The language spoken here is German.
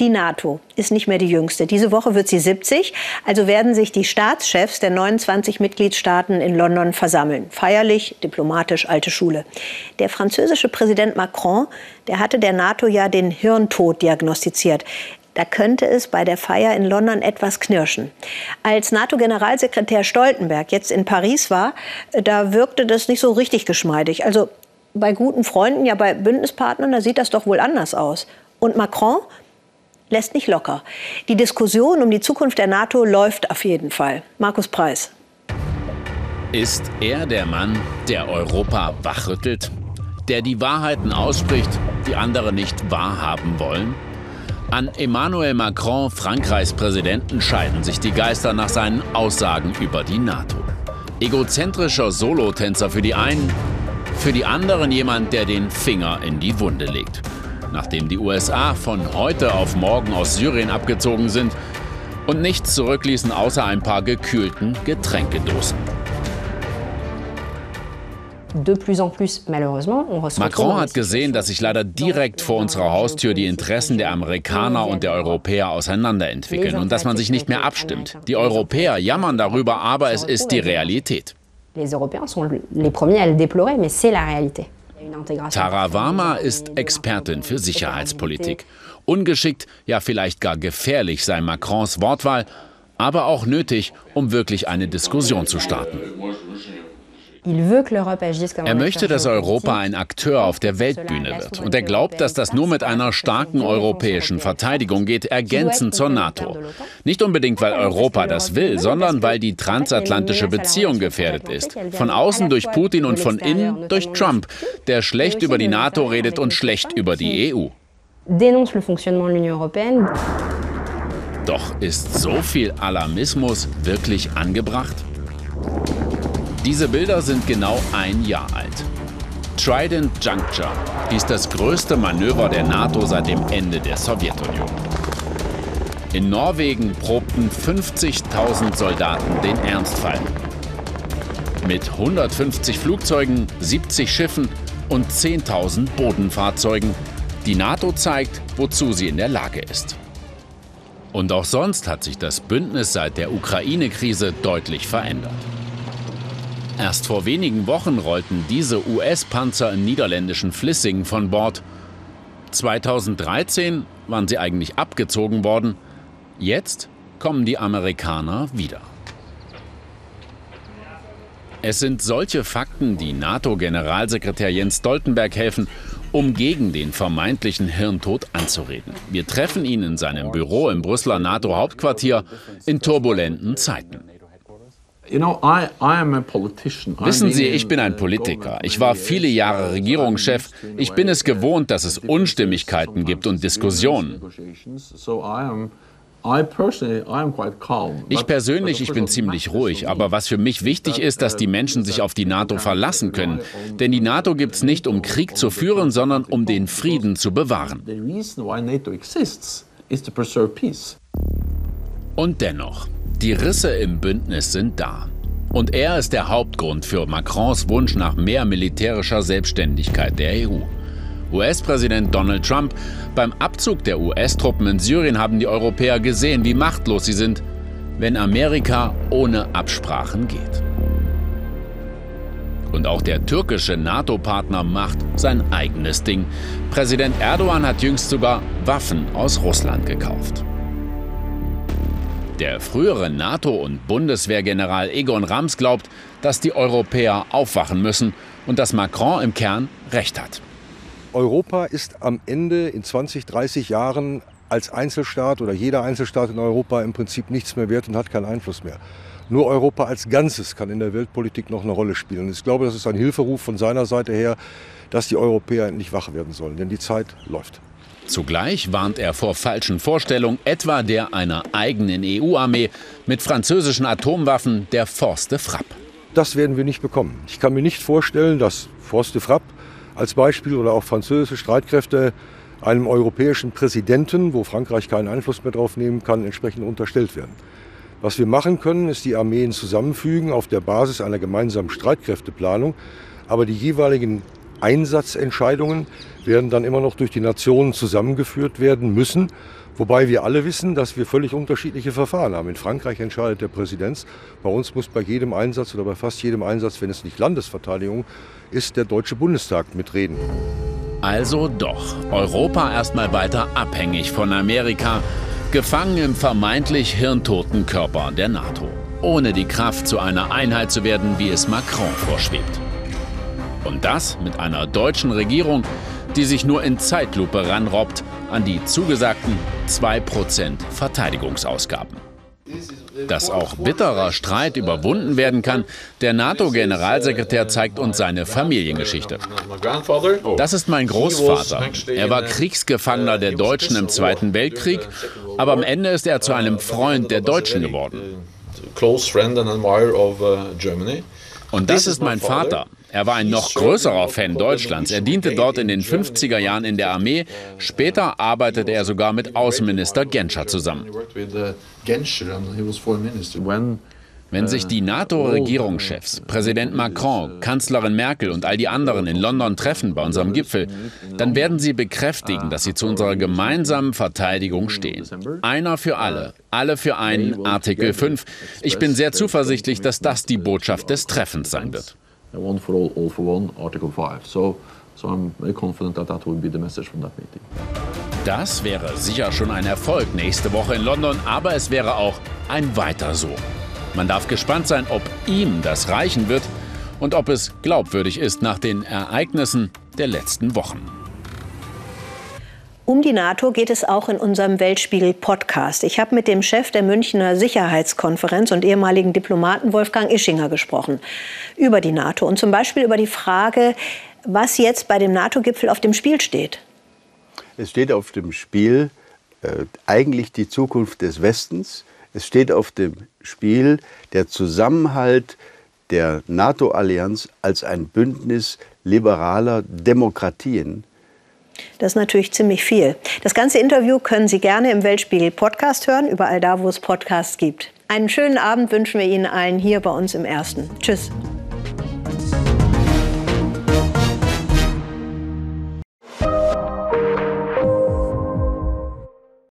Die NATO ist nicht mehr die jüngste. Diese Woche wird sie 70. Also werden sich die Staatschefs der 29 Mitgliedstaaten in London versammeln. Feierlich, diplomatisch, alte Schule. Der französische Präsident Macron, der hatte der NATO ja den Hirntod diagnostiziert. Da könnte es bei der Feier in London etwas knirschen. Als NATO-Generalsekretär Stoltenberg jetzt in Paris war, da wirkte das nicht so richtig geschmeidig. Also bei guten Freunden, ja bei Bündnispartnern, da sieht das doch wohl anders aus. Und Macron, lässt nicht locker. Die Diskussion um die Zukunft der NATO läuft auf jeden Fall. Markus Preis. Ist er der Mann, der Europa wachrüttelt? Der die Wahrheiten ausspricht, die andere nicht wahrhaben wollen? An Emmanuel Macron, Frankreichs Präsidenten, scheiden sich die Geister nach seinen Aussagen über die NATO. Egozentrischer Solotänzer für die einen, für die anderen jemand, der den Finger in die Wunde legt nachdem die USA von heute auf morgen aus Syrien abgezogen sind und nichts zurückließen außer ein paar gekühlten Getränkedosen. Macron hat gesehen, dass sich leider direkt vor unserer Haustür die Interessen der Amerikaner und der Europäer auseinanderentwickeln und dass man sich nicht mehr abstimmt. Die Europäer jammern darüber, aber es ist die Realität. Les Européens sont les premiers à le déplorer, mais c'est la réalité. Tara Warma ist Expertin für Sicherheitspolitik. Ungeschickt, ja vielleicht gar gefährlich sei Macrons Wortwahl, aber auch nötig, um wirklich eine Diskussion zu starten. Er möchte, dass Europa ein Akteur auf der Weltbühne wird. Und er glaubt, dass das nur mit einer starken europäischen Verteidigung geht, ergänzend zur NATO. Nicht unbedingt, weil Europa das will, sondern weil die transatlantische Beziehung gefährdet ist. Von außen durch Putin und von innen durch Trump, der schlecht über die NATO redet und schlecht über die EU. Doch ist so viel Alarmismus wirklich angebracht? Diese Bilder sind genau ein Jahr alt. Trident Juncture hieß das größte Manöver der NATO seit dem Ende der Sowjetunion. In Norwegen probten 50.000 Soldaten den Ernstfall. Mit 150 Flugzeugen, 70 Schiffen und 10.000 Bodenfahrzeugen. Die NATO zeigt, wozu sie in der Lage ist. Und auch sonst hat sich das Bündnis seit der Ukraine-Krise deutlich verändert. Erst vor wenigen Wochen rollten diese US-Panzer im niederländischen Flissingen von Bord. 2013 waren sie eigentlich abgezogen worden. Jetzt kommen die Amerikaner wieder. Es sind solche Fakten, die NATO-Generalsekretär Jens Stoltenberg helfen, um gegen den vermeintlichen Hirntod anzureden. Wir treffen ihn in seinem Büro im Brüsseler NATO-Hauptquartier in turbulenten Zeiten. Wissen Sie, ich bin ein Politiker. Ich war viele Jahre Regierungschef. Ich bin es gewohnt, dass es Unstimmigkeiten gibt und Diskussionen. Ich persönlich, ich bin ziemlich ruhig, aber was für mich wichtig ist, dass die Menschen sich auf die NATO verlassen können. Denn die NATO gibt es nicht, um Krieg zu führen, sondern um den Frieden zu bewahren. Und dennoch, die Risse im Bündnis sind da. Und er ist der Hauptgrund für Macrons Wunsch nach mehr militärischer Selbstständigkeit der EU. US-Präsident Donald Trump, beim Abzug der US-Truppen in Syrien haben die Europäer gesehen, wie machtlos sie sind, wenn Amerika ohne Absprachen geht. Und auch der türkische NATO-Partner macht sein eigenes Ding. Präsident Erdogan hat jüngst sogar Waffen aus Russland gekauft. Der frühere NATO- und Bundeswehrgeneral Egon Rams glaubt, dass die Europäer aufwachen müssen und dass Macron im Kern recht hat. Europa ist am Ende in 20, 30 Jahren als Einzelstaat oder jeder Einzelstaat in Europa im Prinzip nichts mehr wert und hat keinen Einfluss mehr. Nur Europa als Ganzes kann in der Weltpolitik noch eine Rolle spielen. Ich glaube, das ist ein Hilferuf von seiner Seite her, dass die Europäer endlich wach werden sollen, denn die Zeit läuft. Zugleich warnt er vor falschen Vorstellungen, etwa der einer eigenen EU-Armee mit französischen Atomwaffen, der Force de Frappe. Das werden wir nicht bekommen. Ich kann mir nicht vorstellen, dass Force de Frappe als Beispiel oder auch französische Streitkräfte einem europäischen Präsidenten, wo Frankreich keinen Einfluss mehr drauf nehmen kann, entsprechend unterstellt werden. Was wir machen können, ist die Armeen zusammenfügen auf der Basis einer gemeinsamen Streitkräfteplanung, aber die jeweiligen Einsatzentscheidungen werden dann immer noch durch die Nationen zusammengeführt werden müssen, Wobei wir alle wissen, dass wir völlig unterschiedliche Verfahren haben. In Frankreich entscheidet der Präsident. Bei uns muss bei jedem Einsatz oder bei fast jedem Einsatz, wenn es nicht Landesverteidigung ist, der Deutsche Bundestag mitreden. Also doch, Europa erstmal weiter abhängig von Amerika, gefangen im vermeintlich hirntoten Körper der NATO, ohne die Kraft zu einer Einheit zu werden, wie es Macron vorschwebt. Und das mit einer deutschen Regierung, die sich nur in Zeitlupe ranrobbt an die zugesagten 2% Verteidigungsausgaben. Dass auch bitterer Streit überwunden werden kann, der NATO-Generalsekretär zeigt uns seine Familiengeschichte. Das ist mein Großvater. Er war Kriegsgefangener der Deutschen im Zweiten Weltkrieg, aber am Ende ist er zu einem Freund der Deutschen geworden. Und das ist mein Vater. Er war ein noch größerer Fan Deutschlands. Er diente dort in den 50er Jahren in der Armee. Später arbeitete er sogar mit Außenminister Genscher zusammen. Wenn sich die NATO-Regierungschefs, Präsident Macron, Kanzlerin Merkel und all die anderen in London treffen bei unserem Gipfel, dann werden sie bekräftigen, dass sie zu unserer gemeinsamen Verteidigung stehen. Einer für alle, alle für einen, Artikel 5. Ich bin sehr zuversichtlich, dass das die Botschaft des Treffens sein wird. One for all, all for one, Article 5. So, so I'm very confident that that will be the message from that meeting. Das wäre sicher schon ein Erfolg nächste Woche in London, aber es wäre auch ein weiter so. Man darf gespannt sein, ob ihm das reichen wird und ob es glaubwürdig ist nach den Ereignissen der letzten Wochen. Um die NATO geht es auch in unserem Weltspiegel-Podcast. Ich habe mit dem Chef der Münchner Sicherheitskonferenz und ehemaligen Diplomaten Wolfgang Ischinger gesprochen über die NATO und zum Beispiel über die Frage, was jetzt bei dem NATO-Gipfel auf dem Spiel steht. Es steht auf dem Spiel äh, eigentlich die Zukunft des Westens. Es steht auf dem Spiel der Zusammenhalt der NATO-Allianz als ein Bündnis liberaler Demokratien das ist natürlich ziemlich viel. Das ganze Interview können Sie gerne im Weltspiegel Podcast hören, überall da, wo es Podcasts gibt. Einen schönen Abend wünschen wir Ihnen allen hier bei uns im Ersten. Tschüss.